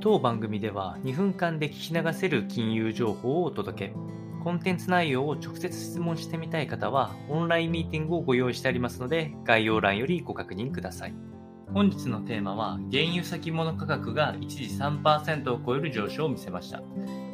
当番組では2分間で聞き流せる金融情報をお届け。コンテンツ内容を直接質問してみたい方は、オンラインミーティングをご用意してありますので、概要欄よりご確認ください。本日のテーマは、原油先物価格が一時3%を超える上昇を見せました。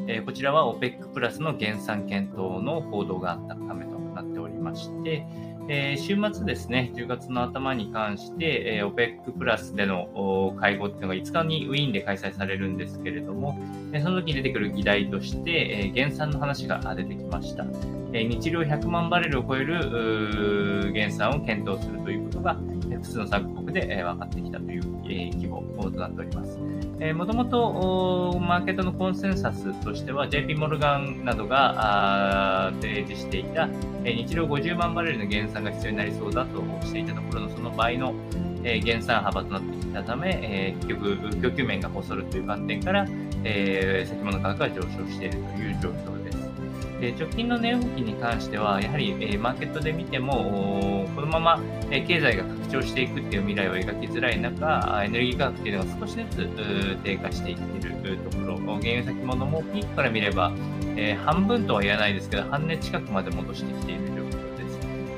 えー、こちらは OPEC プラスの減産検討の報道があったためとなっておりまして、えー、週末ですね、10月の頭に関して、えー、OPEC プラスでの会合っていうのが5日にウィーンで開催されるんですけれども、えー、その時に出てくる議題として、えー、減産の話が出てきました。えー、日量100万バレルを超える減産を検討するということが、複数の参国で、えー、分かってきたという、えー、規模となっております。えもともとマーケットのコンセンサスとしては JP モルガンなどが提示していた、えー、日量50万バレルの減産が必要になりそうだとしていたところのその倍の、え、減産幅となってきたため、えー、結局供給面が細るという観点から、えー、先物価格が上昇しているという状況です。で直近の値動きに関しては、やはり、えー、マーケットで見ても、このまま、えー、経済が拡張していくっていう未来を描きづらい中、エネルギー価格っていうのが少しずつ低下していっているところ、原油先物もピークから見れば、えー、半分とは言わないですけど、半値近くまで戻してきている状況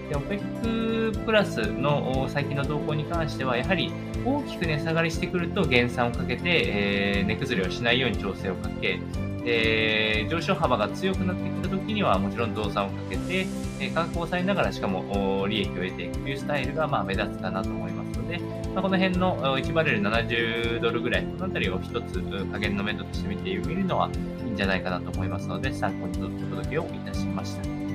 で。OPEC プラスの最近の動向に関しては、やはり大きく値下がりしてくると減産をかけて、えー、値崩れをしないように調整をかけ、上昇幅が強くなってきたときには、もちろん動産をかけて、え価格を抑えながら、しかも利益を得ていくというスタイルが、まあ、目立つかなと思いますので、まあ、この辺の1バレル70ドルぐらい、このあたりを一つ加減の目処として見てみるのはいいんじゃないかなと思いますので、参考にお届けをいたしました。